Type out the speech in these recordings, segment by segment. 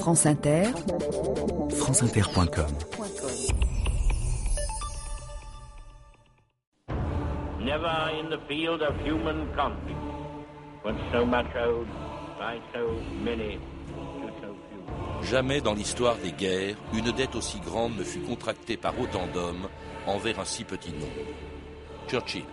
France Inter, franceinter.com. Never in the field of human conflict was so much owed by so many to so few. Jamais dans l'histoire des guerres, une dette aussi grande ne fut contractée par autant d'hommes envers un si petit nombre. Churchill.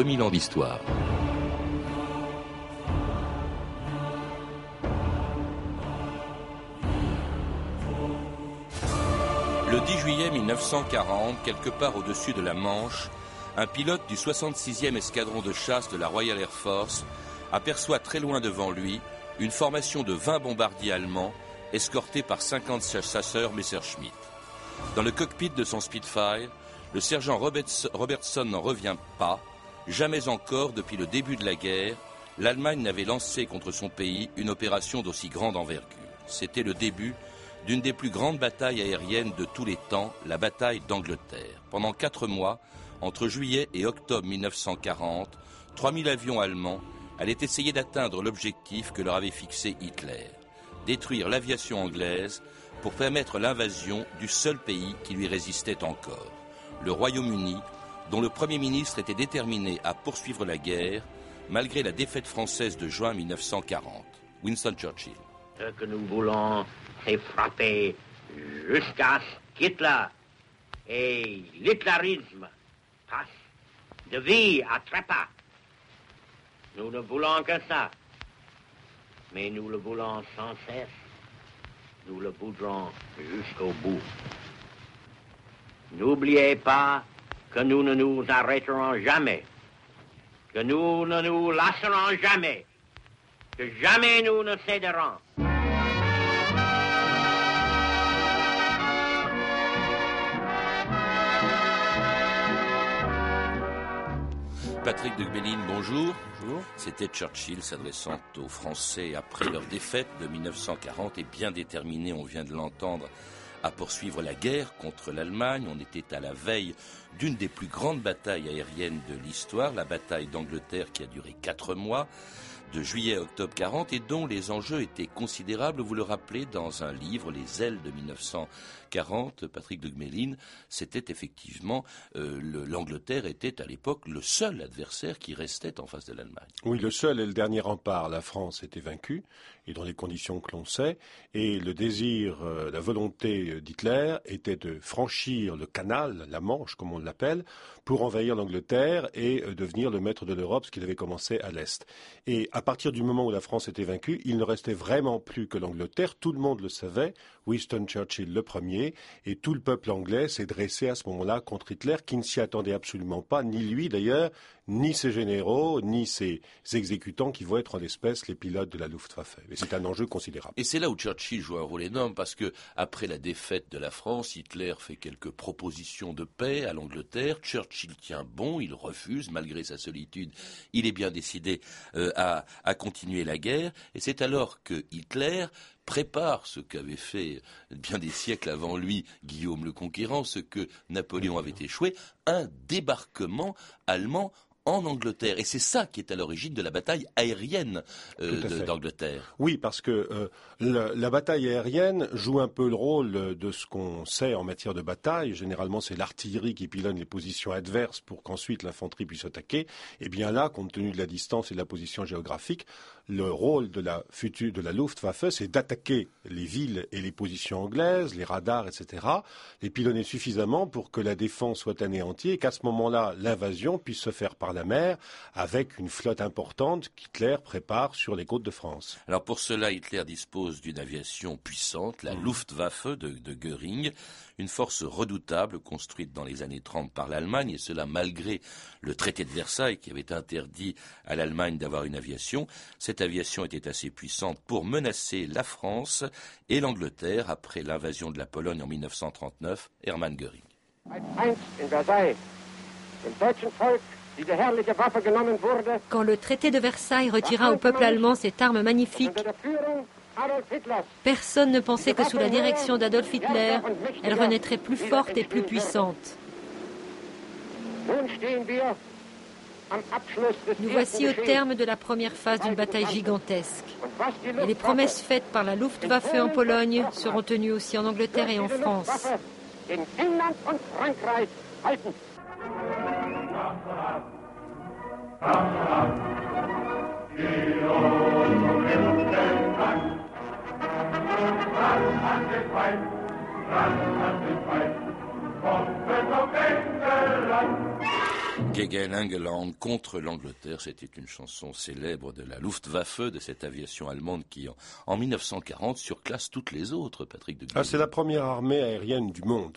2000 ans d'histoire. Le 10 juillet 1940, quelque part au-dessus de la Manche, un pilote du 66e escadron de chasse de la Royal Air Force aperçoit très loin devant lui une formation de 20 bombardiers allemands escortés par 50 chasseurs Messerschmitt. Dans le cockpit de son Spitfire, le sergent Robertson n'en revient pas Jamais encore, depuis le début de la guerre, l'Allemagne n'avait lancé contre son pays une opération d'aussi grande envergure. C'était le début d'une des plus grandes batailles aériennes de tous les temps, la bataille d'Angleterre. Pendant quatre mois, entre juillet et octobre 1940, 3000 avions allemands allaient essayer d'atteindre l'objectif que leur avait fixé Hitler, détruire l'aviation anglaise pour permettre l'invasion du seul pays qui lui résistait encore, le Royaume-Uni, dont le Premier ministre était déterminé à poursuivre la guerre malgré la défaite française de juin 1940. Winston Churchill. Ce que nous voulons, c'est frapper jusqu'à ce qu'Hitler et l'hitlérisme passent de vie à trépas. Nous ne voulons que ça. Mais nous le voulons sans cesse. Nous le voudrons jusqu'au bout. N'oubliez pas que nous ne nous arrêterons jamais, que nous ne nous lasserons jamais, que jamais nous ne céderons. Patrick de Gbelin, bonjour. Bonjour. C'était Churchill s'adressant aux Français après leur défaite de 1940 et bien déterminé, on vient de l'entendre, à poursuivre la guerre contre l'Allemagne. On était à la veille d'une des plus grandes batailles aériennes de l'histoire, la bataille d'Angleterre qui a duré quatre mois de juillet à octobre 40 et dont les enjeux étaient considérables. Vous le rappelez dans un livre, Les ailes de 1940, Patrick de Gmelin, c'était effectivement euh, l'Angleterre était à l'époque le seul adversaire qui restait en face de l'Allemagne. Oui, le seul et le dernier rempart. La France était vaincue et dans les conditions que l'on sait. Et le désir, euh, la volonté d'Hitler était de franchir le canal, la Manche comme on l'appelle, pour envahir l'Angleterre et euh, devenir le maître de l'Europe, ce qu'il avait commencé à l'Est. Partir du moment où la France était vaincue, il ne restait vraiment plus que l'Angleterre. Tout le monde le savait, Winston Churchill le premier, et tout le peuple anglais s'est dressé à ce moment-là contre Hitler, qui ne s'y attendait absolument pas, ni lui d'ailleurs, ni ses généraux, ni ses exécutants qui vont être en espèce les pilotes de la Luftwaffe. Et c'est un enjeu considérable. Et c'est là où Churchill joue un rôle énorme parce que après la défaite de la France, Hitler fait quelques propositions de paix à l'Angleterre. Churchill tient bon, il refuse malgré sa solitude. Il est bien décidé euh, à, à continuer la guerre. Et c'est alors que Hitler prépare ce qu'avait fait bien des siècles avant lui Guillaume le Conquérant, ce que Napoléon avait échoué, un débarquement allemand en Angleterre. Et c'est ça qui est à l'origine de la bataille aérienne euh, d'Angleterre. Oui, parce que euh, la, bataille aérienne joue un peu le rôle de ce qu'on sait en matière de bataille. Généralement, c'est l'artillerie qui pilonne les positions adverses pour qu'ensuite l'infanterie puisse attaquer. Et bien là, compte tenu de la distance et de la position géographique, le rôle de la future de la Luftwaffe, c'est d'attaquer les villes et les positions anglaises, les radars, etc., les pilonner suffisamment pour que la défense soit anéantie et qu'à ce moment-là, l'invasion puisse se faire par la mer avec une flotte importante qu'Hitler prépare sur les côtes de France. Alors pour cela, Hitler dispose d'une aviation puissante, la mmh. Luftwaffe de, de Göring, une force redoutable construite dans les années 30 par l'Allemagne, et cela malgré le traité de Versailles qui avait interdit à l'Allemagne d'avoir une aviation. Cette aviation était assez puissante pour menacer la France et l'Angleterre après l'invasion de la Pologne en 1939, Hermann Göring. Quand le traité de Versailles retira au peuple allemand cette arme magnifique, personne ne pensait que sous la direction d'Adolf Hitler, elle renaîtrait plus forte et plus puissante. Nous voici au terme de la première phase d'une bataille gigantesque. Et les promesses faites par la Luftwaffe en Pologne seront tenues aussi en Angleterre et en France. Gegen Engeland contre l'Angleterre, c'était une chanson célèbre de la Luftwaffe, de cette aviation allemande qui, en, 1940, surclasse toutes les autres, Patrick de ah, C'est la première armée aérienne du monde.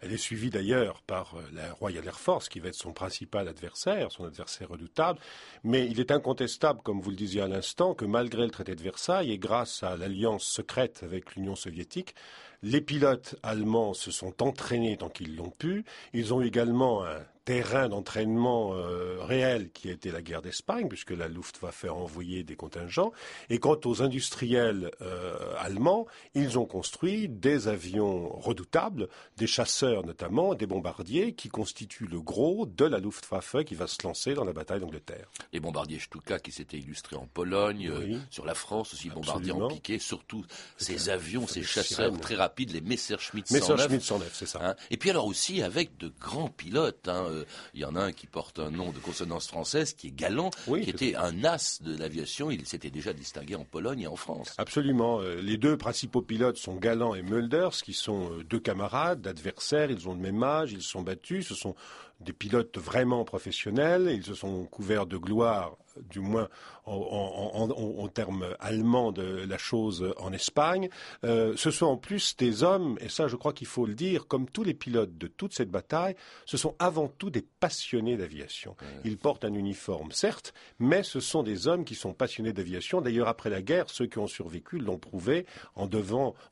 Elle est suivie d'ailleurs par euh, la Royal Air Force, qui va être son principal adversaire, son adversaire redoutable. Mais il est incontestable, comme vous le disiez à l'instant, que malgré le traité de Versailles et grâce à l'alliance secrète avec l'Union soviétique, les pilotes allemands se sont entraînés tant qu'ils l'ont pu. Ils ont également un terrain d'entraînement euh, réel qui a été la guerre d'Espagne, puisque la Luftwaffe a envoyé des contingents. Et quant aux industriels euh, allemands, ils ont construit des avions redoutables, des chasseurs notamment, des bombardiers, qui constituent le gros de la Luftwaffe qui va se lancer dans la bataille d'Angleterre. Les bombardiers Stuka qui s'étaient illustrés en Pologne, euh, sur la France aussi, bombardiers en piqué, surtout ces avions, ces chasseurs très rapides, les Messerschmitt 109. Messerschmitt 109, c'est ça. Hein. Et puis alors aussi avec de grands pilotes. Hein, euh, il y en a un qui porte un nom de consonance française, qui est Galant, qui était un as de l'aviation. Il s'était déjà distingué en Pologne et en France. Absolument. Euh, les deux principaux pilotes sont Galant et Mulders, qui sont euh, deux camarades, adversaires. Ils ont le même âge, ils se sont battus. Ce sont des pilotes vraiment professionnels. Ils se sont couverts de gloire du moins en, termes allemands de la chose en Espagne. Euh, ce sont en plus des hommes, et ça je crois qu'il faut le dire, comme tous les pilotes de toute cette bataille, ce sont avant tout des passionnés d'aviation. Ils portent un uniforme, certes, mais ce sont des hommes qui sont passionnés d'aviation. D'ailleurs, après la guerre, ceux qui ont survécu l'ont prouvé en,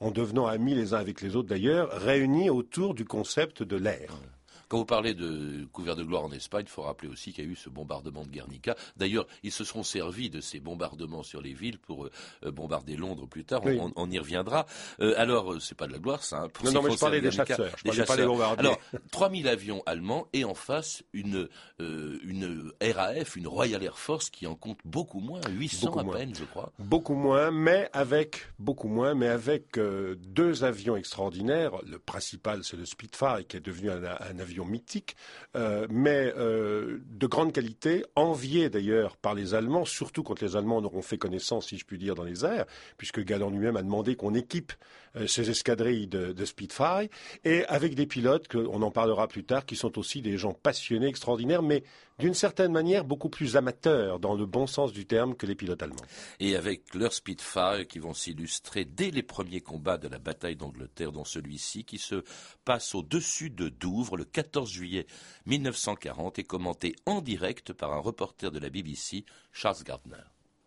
en devenant amis les uns avec les autres d'ailleurs, réunis autour du concept de l'air. Quand vous parlez de couvert de gloire en Espagne, il faut rappeler aussi qu'il y a eu ce bombardement de Guernica. D'ailleurs, ils se seront servis de ces bombardements sur les villes pour euh, bombarder Londres plus tard. On, y reviendra. Euh, alors, euh, c'est pas de la gloire, ça. Hein, non, non, mais je parlais des chasseurs. Je parlais pas des bombardiers. Alors, 3000 avions allemands et en face une une RAF, une Royal Air Force qui en compte beaucoup moins, 800 à peine, je crois. Beaucoup moins, mais avec beaucoup moins, mais avec deux avions extraordinaires. Le principal, c'est le Spitfire, qui est devenu un avion mythique, euh, mais euh, de grande qualité, envié d'ailleurs par les Allemands, surtout quand les Allemands n'auront fait connaissance, si je puis dire, dans les airs, puisque Galland lui-même a demandé qu'on équipe euh, ces escadrilles de, de, Spitfire, et avec des pilotes, on en parlera plus tard, qui sont aussi des gens passionnés, extraordinaires, mais d'une certaine manière beaucoup plus amateurs dans le bon sens du terme que les pilotes allemands. Et avec leurs Spitfire qui vont s'illustrer dès les premiers combats de la bataille d'Angleterre, dans celui-ci qui se passe au-dessus de Douvres le 14 juillet 1940 et commenté en direct par un reporter de la BBC, Charles Gardner.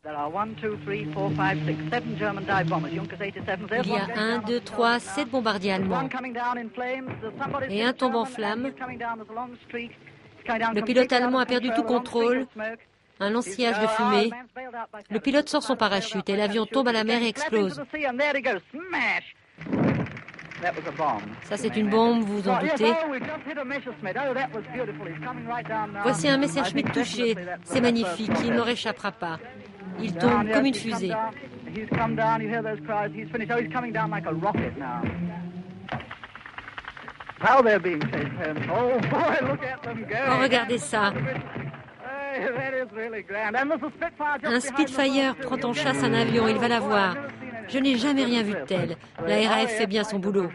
Il y a 1, 2, 3, 7 bombardiers allemands et un tombe en flammes. Le pilote allemand a perdu tout contrôle. Un lancillage de fumée. Le pilote sort son parachute et l'avion tombe à la mer et explose. Ça, c'est une bombe, vous vous en doutez. Voici un Messerschmitt touché. C'est magnifique, il ne réchappera pas. Il tombe comme une fusée. Oh, regardez ça. Un Spitfire prend en chasse un avion, il va la voir. Je n'ai jamais rien vu de tel. La RAF fait bien son boulot.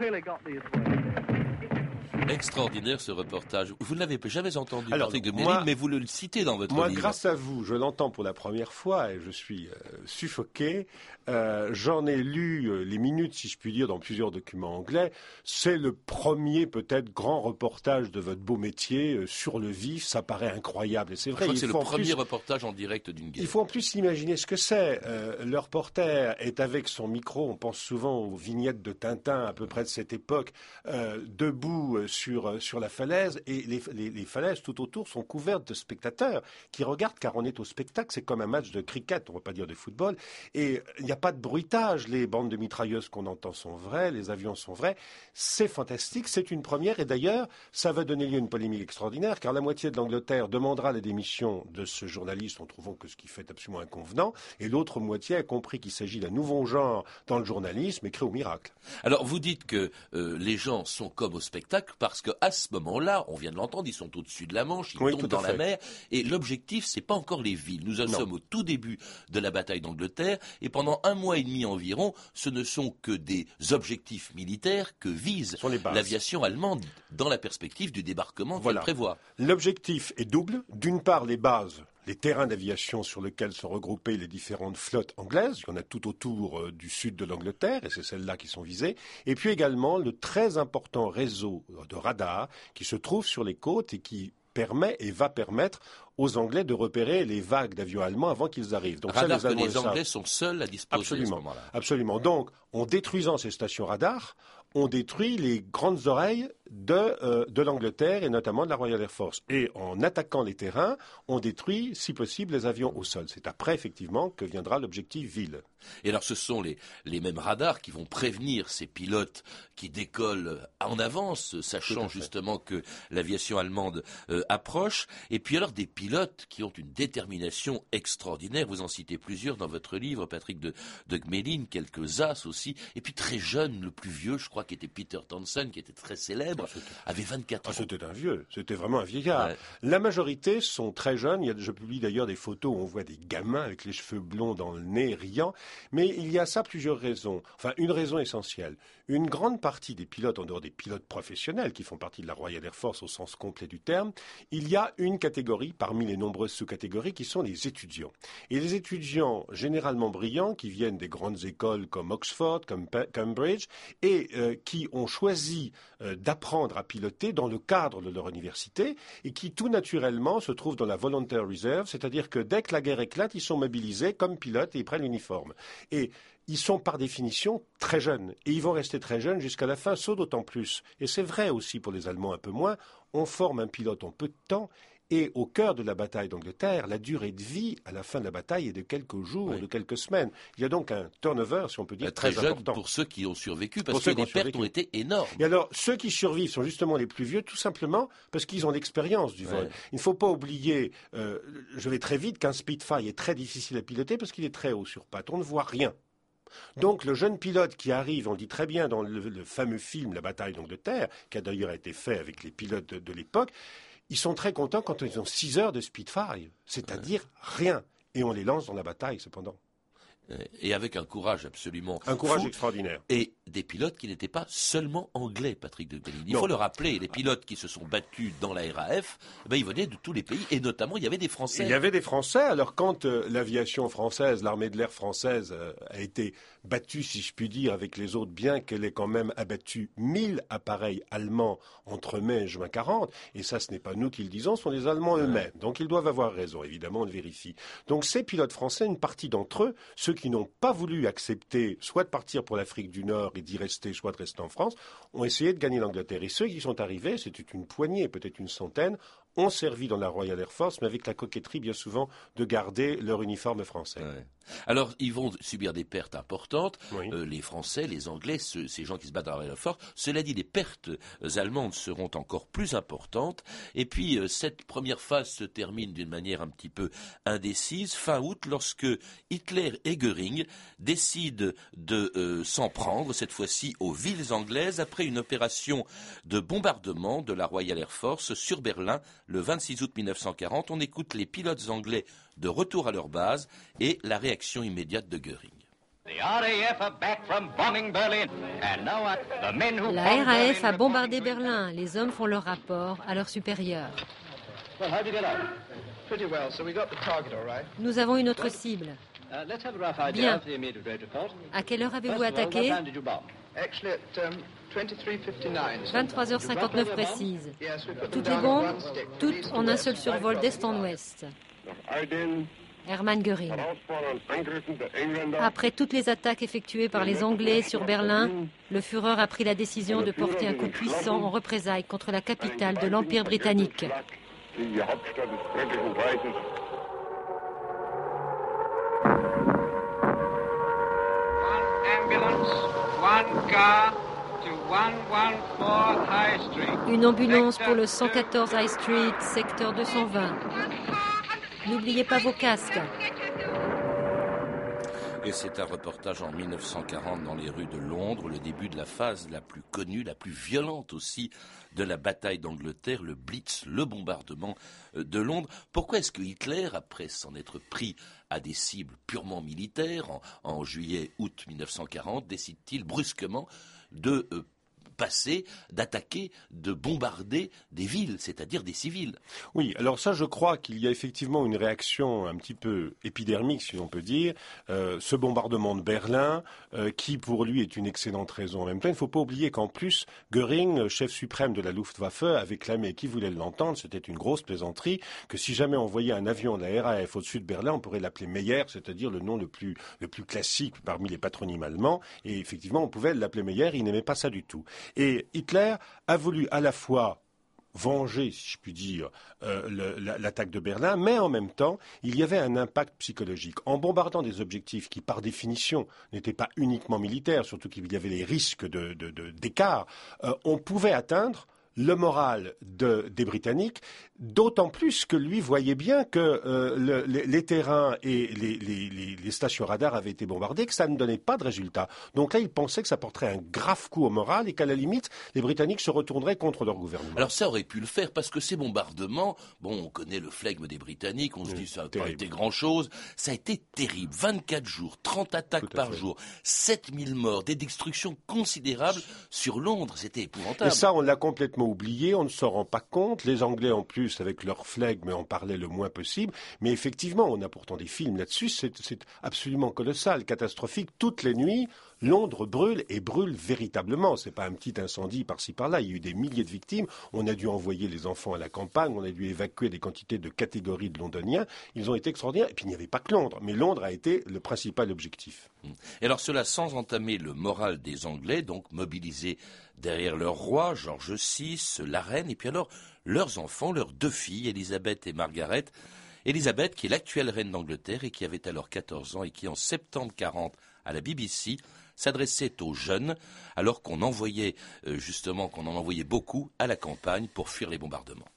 Extraordinaire ce reportage. Vous ne l'avez jamais entendu, Patrick de Méline, mais vous le citez dans votre moi, livre. Moi, grâce à vous, je l'entends pour la première fois et je suis euh, suffoqué. Euh, j'en ai lu euh, les minutes, si je puis dire, dans plusieurs documents anglais. C'est le premier, peut-être, grand reportage de votre beau métier sur le vif. Ça paraît incroyable. Et c'est vrai. C'est le premier reportage en direct d'une guerre. Il faut en plus imaginer ce que c'est. le reporter est avec son micro. On pense souvent aux vignettes de Tintin, à peu près de cette époque, debout sur, sur la falaise et les, les, falaises tout autour sont couvertes de spectateurs qui regardent car on est au spectacle. C'est comme un match de cricket, on ne va pas dire de football. Et il n'y a pas de bruitage. Les bandes de mitrailleuses qu'on entend sont vraies, les avions sont vrais. C'est fantastique, c'est une première. Et d'ailleurs, ça va donner lieu à une polémique extraordinaire car la moitié de l'Angleterre demandera la démission de ce journaliste en trouvant que ce qu'il fait est absolument inconvenant. Et l'autre moitié a compris qu'il s'agit d'un nouveau genre dans le journalisme et crée au miracle. Alors vous dites que euh, les gens sont comme au spectacle parce qu'à ce moment-là, on vient de l'entendre, ils sont au-dessus de la Manche, ils tombent dans la mer et l'objectif c'est pas encore les villes. Nous en sommes au tout début de la bataille d'Angleterre et pendant un mois et demi environ, ce ne sont que des objectifs militaires que vise l'aviation allemande dans la perspective du débarquement qu'elle prévoit. L'objectif est double. D'une part, les bases les terrains d'aviation sur lesquels sont regroupées les différentes flottes anglaises. Il y en a tout autour euh, du sud de l'Angleterre, et c'est celles-là qui sont visées. Et puis également le très important réseau de radars qui se trouve sur les côtes et qui permet et va permettre aux Anglais de repérer les vagues d'avions allemands avant qu'ils arrivent. Donc ça, les, les Anglais sont seuls à disposer absolument, à ce moment-là. Absolument. Donc, en détruisant ces stations radars, on détruit les grandes oreilles euh, de, l'Angleterre et notamment de la Royal Air Force. Et en attaquant les terrains, on détruit, si possible, les avions au sol. C'est après, effectivement, que viendra l'objectif ville. Et alors, ce sont les, mêmes radars qui vont prévenir ces pilotes qui décollent en avance, sachant justement que l'aviation allemande euh, approche. Et puis alors, des pilotes qui ont une détermination extraordinaire. Vous en citez plusieurs dans votre livre, Patrick de, de Gmelin, quelques as aussi. Et puis très jeune, le plus vieux, je crois, qui était Peter Townsend, qui était très célèbre avait 24 ans. c'était un vieux, c'était vraiment un vieillard. La majorité sont très jeunes. Il y a, je publie d'ailleurs des photos où on voit des gamins avec les cheveux blonds dans le nez, riant. Mais il y a ça plusieurs raisons. Enfin, une raison essentielle. Une grande partie des pilotes, en dehors des pilotes professionnels qui font partie de la Royal Air Force au sens complet du terme, il y a une catégorie parmi les nombreuses sous-catégories qui sont les étudiants. Et les étudiants généralement brillants qui viennent des grandes écoles comme Oxford, comme Cambridge, et euh, qui ont choisi euh, d'apprendre apprendre à piloter dans le cadre de leur université et qui tout naturellement se trouvent dans la volunteer reserve, c'est-à-dire que dès que la guerre éclate, ils sont mobilisés comme pilotes et ils prennent l'uniforme. Et ils sont par définition très jeunes et ils vont rester très jeunes jusqu'à la fin, saut d'autant plus. Et c'est vrai aussi pour les Allemands un peu moins. On forme un pilote en peu de temps et au cœur de la bataille d'Angleterre, la durée de vie à la fin de la bataille est de quelques jours, de quelques semaines. Il y a donc un turnover, si on peut dire, très, très important. Pour ceux qui ont survécu, parce que les pertes ont été énormes. Et alors, ceux qui survivent sont justement les plus vieux, tout simplement parce qu'ils ont l'expérience du vol. Il ne faut pas oublier, euh, je vais très vite, qu'un Spitfire est très difficile à piloter parce qu'il est très haut sur pattes. On ne voit rien. Donc le jeune pilote qui arrive, on dit très bien dans le, fameux film La bataille d'Angleterre, qui a d'ailleurs été fait avec les pilotes de l'époque, ils sont très contents quand ils ont 6 heures de Spitfire, c'est-à-dire rien. Et on les lance dans la bataille, cependant. Euh, et avec un courage absolument un courage extraordinaire. Et des pilotes qui n'étaient pas seulement anglais Patrick de Bellini. Il faut le rappeler les pilotes qui se sont battus dans la RAF eh ben, ils venaient de tous les pays et notamment il y avait des français. Il y avait des français. Alors quand euh, l'aviation française l'armée de l'air française euh, a été battue si je puis dire avec les autres bien qu'elle ait quand même abattu 1000 appareils allemands entre mai et juin 40 et ça ce n'est pas nous qui le disons ce sont les allemands eux-mêmes. Donc ils doivent avoir raison. Évidemment on le vérifie. Donc ces pilotes français une partie d'entre eux ceux qui n'ont pas voulu accepter soit de partir pour l'Afrique du Nord et d'y rester, soit de rester en France, ont essayé de gagner l'Angleterre. Et ceux qui sont arrivés, c'était une poignée, peut-être une centaine, ont servi dans la Royal Air Force, mais avec la coquetterie bien souvent de garder leur uniforme français. Alors, ils vont subir des pertes importantes, euh, les Français, les Anglais, ces gens qui se battent dans la Royal Air Force. Cela dit, les pertes euh, allemandes seront encore plus importantes. Et puis, euh, cette première phase se termine d'une manière un petit peu indécise, fin août, lorsque Hitler et Goering décident de s'en prendre, cette fois-ci aux villes anglaises, après une opération de bombardement de la Royal Air Force sur Berlin le 26 août 1940. On écoute les pilotes anglais de retour à leur base et la réaction immédiate de Goering. La RAF a bombardé Berlin. Les hommes font leur rapport à leur supérieur. Nous avons une autre cible. Uh, Bien. À quelle heure avez-vous attaqué 23h59 précise. Toutes les bombes, toutes en un seul survol d'est en ouest. Hermann Göring. Après toutes les attaques effectuées par les Anglais sur Berlin, le Führer a pris la décision de porter un coup puissant en représailles contre la capitale de l'Empire britannique. Une ambulance pour le 114 High Street, secteur 220. N'oubliez pas vos casques. Et c'est un reportage en 1940 dans les rues de Londres, le début de la phase la plus connue, la plus violente aussi de la bataille d'Angleterre, le Blitz, le bombardement euh, de Londres. Pourquoi est-ce que Hitler, après s'en être pris à des cibles purement militaires en, en juillet-août 1940, décide-t-il brusquement de euh, passer, d'attaquer, de bombarder des villes, c'est-à-dire des civils. Oui, alors ça, je crois qu'il y a effectivement une réaction un petit peu épidermique, si on peut dire. Euh, ce bombardement de Berlin, euh, qui pour lui est une excellente raison en même temps. Il ne faut pas oublier qu'en plus, Göring, chef suprême de la Luftwaffe, avait clamé, qui voulait l'entendre, c'était une grosse plaisanterie, que si jamais on voyait un avion de la RAF au-dessus de Berlin, on pourrait l'appeler Meyer, c'est-à-dire le nom le plus, le plus classique parmi les patronymes allemands. Et effectivement, on pouvait l'appeler Meyer, il n'aimait pas ça du tout. Et Hitler a voulu à la fois venger, si je puis dire, euh, l'attaque de Berlin, mais en même temps, il y avait un impact psychologique. En bombardant des objectifs qui, par définition, n'étaient pas uniquement militaires, surtout qu'il y avait les risques d'écart, de, euh, on pouvait atteindre le moral des Britanniques, d'autant plus que lui voyait bien que euh, les, terrains et les, stations radars avaient été bombardés, que ça ne donnait pas de résultat. Donc là, il pensait que ça porterait un grave coup au moral et qu'à la limite, les Britanniques se retourneraient contre leur gouvernement. Alors ça aurait pu le faire parce que ces bombardements, bon, on connaît le flegme des Britanniques, on se dit ça n'a pas été grand-chose, ça a été terrible. 24 jours, 30 attaques par jour, 7000 morts, des destructions considérables sur Londres, c'était épouvantable. Et ça, on l'a complètement oublié, on ne s'en rend pas compte. Les Anglais, en plus, avec leur flegme, en parlaient le moins possible. Mais effectivement, on a pourtant des films là-dessus. C'est absolument colossal, catastrophique. Toutes les nuits, Londres brûle et brûle véritablement. Ce n'est pas un petit incendie par-ci par-là. Il y a eu des milliers de victimes. On a dû envoyer les enfants à la campagne. On a dû évacuer des quantités de catégories de Londoniens. Ils ont été extraordinaires. Et puis il n'y avait pas que Londres, mais Londres a été le principal objectif. Et alors cela sans entamer le moral des Anglais, donc mobilisés derrière leur roi, George VI, la reine, et puis alors leurs enfants, leurs deux filles, Elisabeth et Margaret. Elisabeth, qui est l'actuelle reine d'Angleterre et qui avait alors 14 ans et qui en septembre 40 à la BBC s'adressait aux jeunes alors qu'on envoyait euh, justement qu'on en envoyait beaucoup à la campagne pour fuir les bombardements.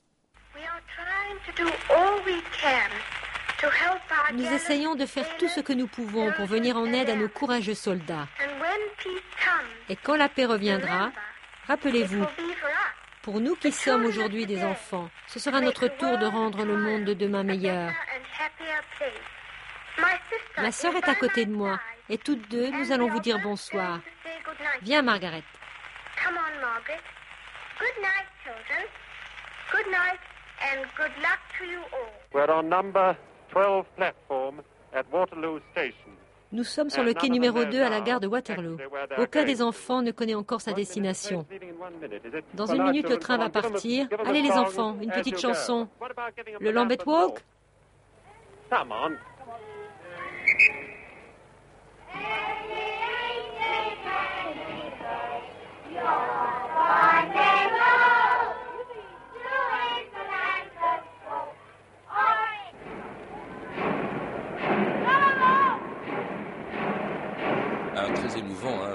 Nous essayons de faire tout ce que nous pouvons pour venir en aide à nos courageux soldats. Et quand la paix reviendra, rappelez-vous, pour nous qui sommes aujourd'hui des enfants, ce sera notre tour de rendre le monde de demain meilleur. Ma sœur est à côté de moi et toutes deux, nous allons vous dire bonsoir. Viens, Margaret. Come on, Margaret. Good night, children. Good night and good luck to you all. We're on number 12 platform at Waterloo Station. Nous sommes sur le quai numéro 2 à la gare de Waterloo. Aucun des enfants ne connaît encore sa destination. Dans une minute, le train va partir. Allez les enfants, une petite chanson. Le Lambeth Walk? Come on. Amen.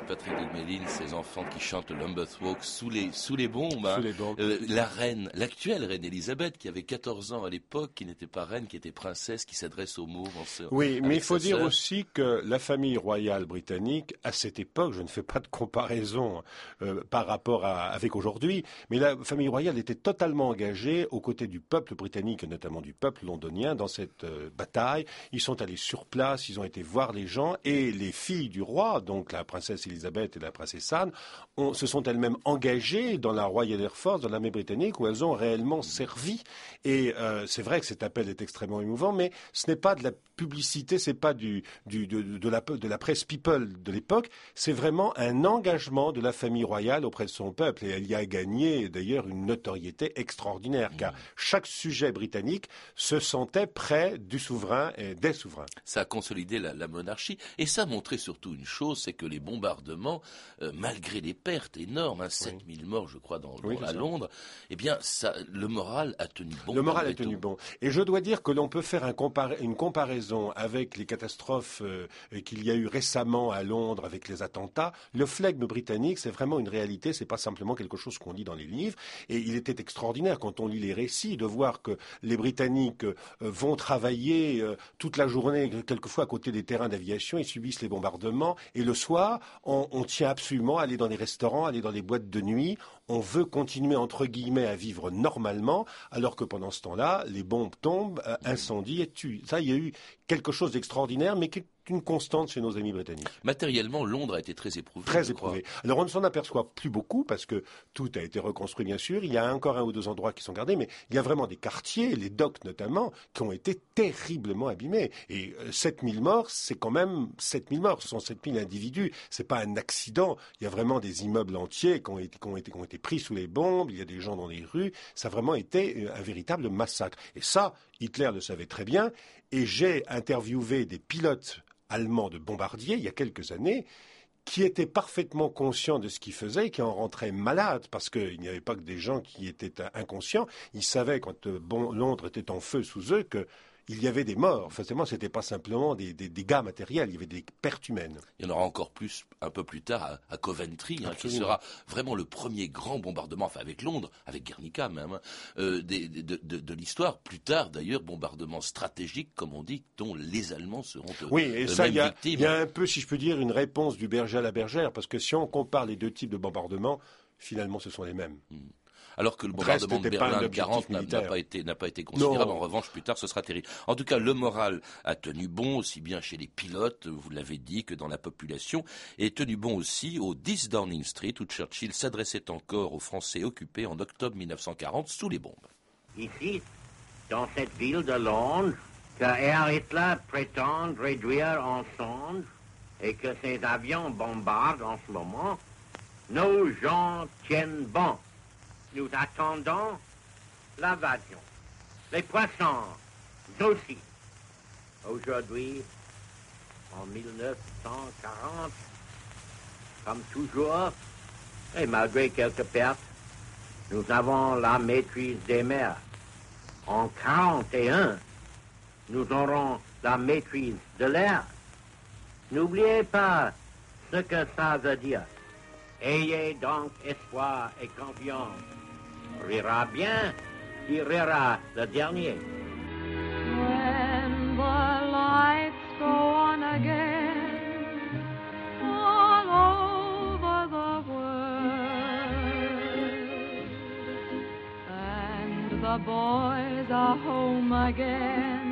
Patrick de ces enfants qui chantent le Lambeth Walk sous les, sous les bombes. Hein. Euh, la reine, l'actuelle reine Elisabeth, qui avait 14 ans à l'époque, qui n'était pas reine, qui était princesse, qui s'adresse aux mots. Oui, mais il faut dire aussi que la famille royale britannique, à cette époque, je ne fais pas de comparaison euh, par rapport à, avec aujourd'hui, mais la famille royale était totalement engagée aux côtés du peuple britannique, notamment du peuple londonien, dans cette euh, bataille. Ils sont allés sur place, ils ont été voir les gens, et les filles du roi, donc la princesse princesse Elisabeth et la princesse Anne, se sont elles-mêmes engagées dans la Royal Air Force, dans l'armée britannique, où elles ont réellement servi. Et euh, c'est vrai que cet appel est extrêmement émouvant, mais ce n'est pas de la publicité, c'est pas du, du de, de, la, de la presse people de l'époque, c'est vraiment un engagement de la famille royale auprès de son peuple. Et elle y a gagné d'ailleurs une notoriété extraordinaire, car chaque sujet britannique se sentait près du souverain et des souverains. Ça a consolidé la, la monarchie, et ça a montré surtout une chose, c'est que les bombardements, euh, malgré les pertes énormes, hein, 7000 morts je crois dans, à Londres, eh bien ça, le moral a tenu bon. Le moral a tenu bon. Et je dois dire que l'on peut faire un une comparaison avec les catastrophes euh, qu'il y a eu récemment à Londres avec les attentats. Le flegme britannique, c'est vraiment une réalité, c'est pas simplement quelque chose qu'on lit dans les livres. Et il était extraordinaire quand on lit les récits de voir que les Britanniques euh, vont travailler toute la journée, quelquefois à côté des terrains d'aviation, ils subissent les bombardements. Et le soir, on, on tient absolument à aller dans les restaurants, aller dans les boîtes de nuit. On veut continuer, entre guillemets, à vivre normalement, alors que pendant ce temps-là, les bombes tombent, euh, incendient et tuent. Ça, il y a eu quelque chose d'extraordinaire, mais qui une constante chez nos amis britanniques. Matériellement, Londres a été très éprouvé. Très éprouvé. Alors on ne s'en aperçoit plus beaucoup parce que tout a été reconstruit bien sûr. Il y a encore un ou deux endroits qui sont gardés, mais il y a vraiment des quartiers, les docks notamment, qui ont été terriblement abîmés. Et 7000 euh, morts, c'est quand même 7000 morts. Ce sont 7000 individus. C'est pas un accident. Il y a vraiment des immeubles entiers qui ont été, qui ont été, qui ont été pris sous les bombes. Il y a des gens dans les rues. Ça a vraiment été euh, un véritable massacre. Et ça, Hitler le savait très bien. Et j'ai interviewé des pilotes allemand de bombardier il y a quelques années qui étaient parfaitement conscients de ce qu'ils faisaient et qui en rentraient malades parce qu'il n'y avait pas que des gens qui étaient inconscients. Ils savaient quand euh, Londres était en feu sous eux que il y avait des morts. Forcément, ce n'était pas simplement des, dégâts matériels, il y avait des pertes humaines. Il y en aura encore plus un peu plus tard à, Coventry, hein, qui sera vraiment le premier grand bombardement, enfin avec Londres, avec Guernica même, hein, euh, de, l'histoire. Plus tard, d'ailleurs, bombardement stratégique, comme on dit, dont les Allemands seront euh, Oui, et ça, il y, a un peu, si je peux dire, une réponse du berger à la bergère, parce que si on compare les deux types de bombardements, finalement, ce sont les mêmes. Hmm alors que le bombardement de Berlin de 40 n'a pas été n'a pas été considérable. En revanche, plus tard, ce sera terrible. En tout cas, le moral a tenu bon aussi bien chez les pilotes, vous l'avez dit, que dans la population, et tenu bon aussi au 10 Downing Street où Churchill s'adressait encore aux Français occupés en octobre 1940 sous les bombes. Ici, dans cette ville de Londres, que Air Hitler prétend réduire en sonde et que ses avions bombardent en ce moment, nos gens tiennent bon nous attendons l'invasion. Les poissons aussi. Aujourd'hui, en 1940, comme toujours, et malgré quelques pertes, nous avons la maîtrise des mers. En 41, nous aurons la maîtrise de l'air. N'oubliez pas ce que ça veut dire. Ayez donc espoir et confiance rira bien, qui rira le dernier. When the lights go on again, all over the world, and the boys are home again,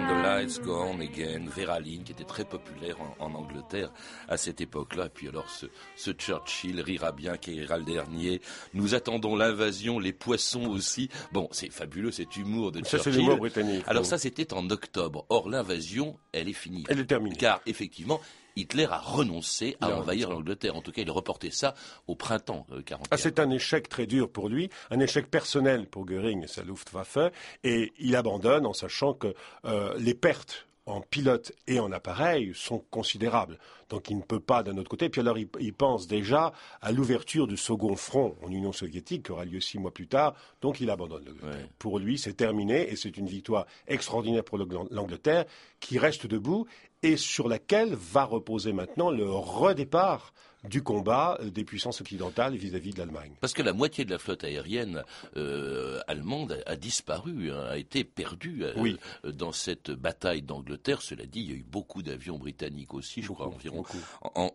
When the Lights Go On Again, Vera Lynn, qui était très populaire en, Angleterre à cette époque-là. Et puis alors ce, Churchill rira bien, qui rira le dernier. Nous attendons l'invasion, les poissons aussi. Bon, c'est fabuleux cet humour de Churchill. Ça, c'est l'humour britannique. Alors ça, c'était en octobre. Or, l'invasion, elle est finie. Elle est terminée. Car effectivement, Hitler a renoncé à envahir l'Angleterre. En tout cas, il a reporté ça au printemps 1941. Euh, ah, c'est un échec très dur pour lui, un échec personnel pour Göring et sa Luftwaffe, et il abandonne en sachant que euh, les pertes en pilote et en appareil sont considérables. Donc il ne peut pas d'un autre côté. Puis alors il, pense déjà à l'ouverture du second front en Union soviétique qui aura lieu six mois plus tard. Donc il abandonne. Pour lui, c'est terminé et c'est une victoire extraordinaire pour l'Angleterre qui reste debout et sur laquelle va reposer maintenant le redépart du combat euh, des puissances occidentales vis-à-vis de l'Allemagne. Parce que la moitié de la flotte aérienne euh, allemande a, disparu, hein, a été perdue euh, dans cette bataille d'Angleterre. Cela dit, il y a eu beaucoup d'avions britanniques aussi, je crois, environ,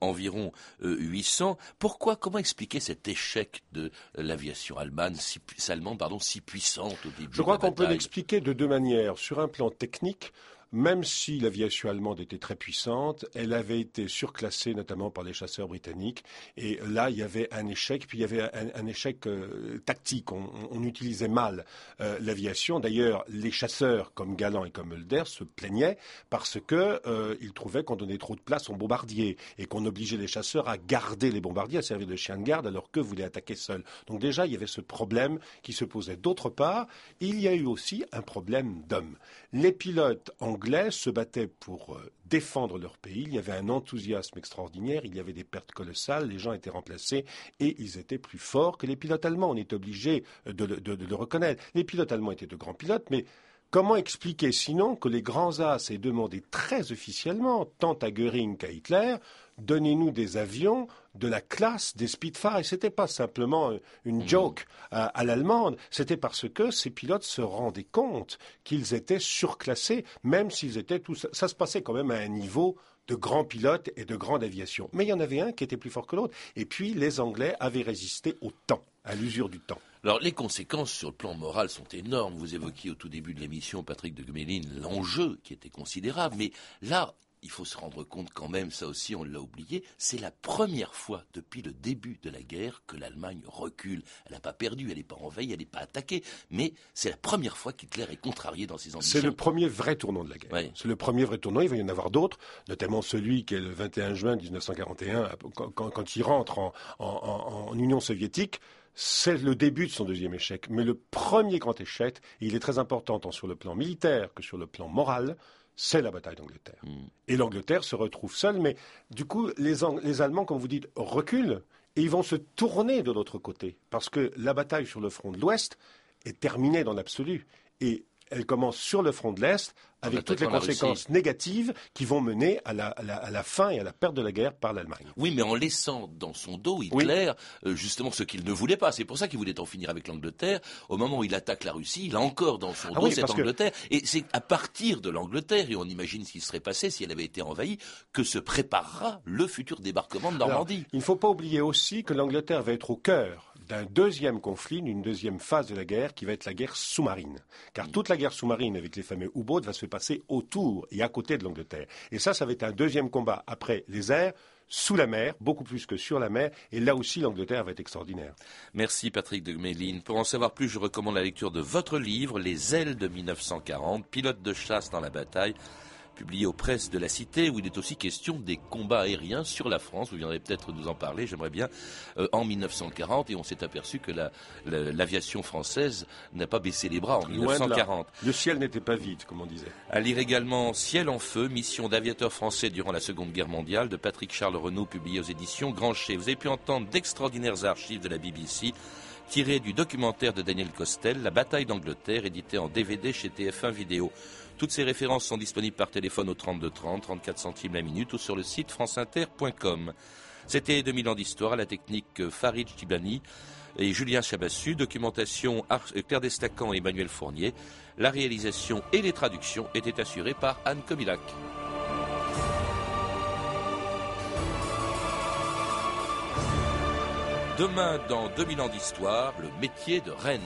environ 800. Pourquoi, comment expliquer cet échec de l'aviation allemande, si, allemande pardon, si puissante au début Je crois qu'on peut l'expliquer de deux manières. Sur un plan technique, même si l'aviation allemande était très puissante, elle avait été surclassée notamment par les chasseurs britanniques. Et là, il y avait un échec, puis il y avait un, échec euh, tactique. On, utilisait mal euh, l'aviation. D'ailleurs, les chasseurs comme Galland et comme Mulder se plaignaient parce qu'ils euh, trouvaient qu'on donnait trop de place aux bombardiers et qu'on obligeait les chasseurs à garder les bombardiers, à servir de chiens de garde, alors qu'eux voulaient attaquer seuls. Donc déjà, il y avait ce problème qui se posait. D'autre part, il y a eu aussi un problème d'hommes. Les pilotes se battaient pour euh, défendre leur pays. Il y avait un enthousiasme extraordinaire, il y avait des pertes colossales, les gens étaient remplacés et ils étaient plus forts que les pilotes allemands. On est obligé euh, de, le reconnaître. Les pilotes allemands étaient de grands pilotes, mais Comment expliquer sinon que les grands as aient demandé très officiellement, tant à Goering qu'à Hitler, donnez-nous des avions de la classe des Spitfire. Et ce n'était pas simplement une mmh. joke à, l'allemande, c'était parce que ces pilotes se rendaient compte qu'ils étaient surclassés, même s'ils étaient tous. Ça se passait quand même à un niveau de grands pilotes et de grande aviation. Mais il y en avait un qui était plus fort que l'autre. Et puis les Anglais avaient résisté au temps, à l'usure du temps. Alors les conséquences sur le plan moral sont énormes. Vous évoquiez au tout début de l'émission, Patrick de Gméline, l'enjeu qui était considérable. Mais là, il faut se rendre compte quand même, ça aussi on l'a oublié, c'est la première fois depuis le début de la guerre que l'Allemagne recule. Elle n'a pas perdu, elle n'est pas envahie, elle n'est pas attaquée, mais c'est la première fois qu'Hitler est contrarié dans ses ambitions. C'est le premier vrai tournant de la guerre. C'est le premier vrai tournant, il va y en avoir d'autres, notamment celui qui est le 21 juin 1941, quand, il rentre en, en Union soviétique c'est le début de son deuxième échec. Mais le premier grand échec, et il est très important tant sur le plan militaire que sur le plan moral, c'est la bataille d'Angleterre. Hmm. Et l'Angleterre se retrouve seule, mais du coup, les, les, Allemands, comme vous dites, reculent et ils vont se tourner de l'autre côté, parce que la bataille sur le front de l'Ouest est terminée dans l'absolu. Et elle commence sur le front de l'Est avec toutes les conséquences négatives qui vont mener à la, fin et à la perte de la guerre par l'Allemagne. Oui, mais en laissant dans son dos Hitler euh, justement ce qu'il ne voulait pas. C'est pour ça qu'il voulait en finir avec l'Angleterre. Au moment où il attaque la Russie, il a encore dans son ah dos cette Angleterre. Et c'est à partir de l'Angleterre, et on imagine ce qui serait passé si elle avait été envahie, que se préparera le futur débarquement de Normandie. il ne faut pas oublier aussi que l'Angleterre va être au cœur d'un deuxième conflit, d'une deuxième phase de la guerre qui va être la guerre sous-marine. Car toute la guerre sous-marine avec les fameux U-boats va se passer autour et à côté de l'Angleterre. Et ça, ça va être un deuxième combat après les airs, sous la mer, beaucoup plus que sur la mer, et là aussi l'Angleterre va être extraordinaire. Merci Patrick de Méline. Pour en savoir plus, je recommande la lecture de votre livre, Les ailes de 1940, pilote de chasse dans la bataille publié aux presses de la Cité, où il est aussi question des combats aériens sur la France. Vous viendrez peut-être nous en parler, j'aimerais bien, euh, en 1940. Et on s'est aperçu que l'aviation française n'a pas baissé les bras en 1940. Le ciel n'était pas vide, comme on disait. À lire également Ciel en feu, mission d'aviateurs français durant la Seconde Guerre mondiale, de Patrick Charles Renaud, publié aux éditions Grancher. Vous avez pu entendre d'extraordinaires archives de la BBC tirées du documentaire de Daniel Costel, La bataille d'Angleterre, édité en DVD chez TF1 Vidéo. Toutes ces références sont disponibles par téléphone au 32 30, 34 centimes la minute ou sur le site franceinter.com. C'était 2000 ans d'histoire à la technique Farid Tibani et Julien Chabassu, documentation Claire Destacan et Emmanuel Fournier. La réalisation et les traductions étaient assurées par Anne Comilac. Demain, dans 2000 ans d'histoire, le métier de reine.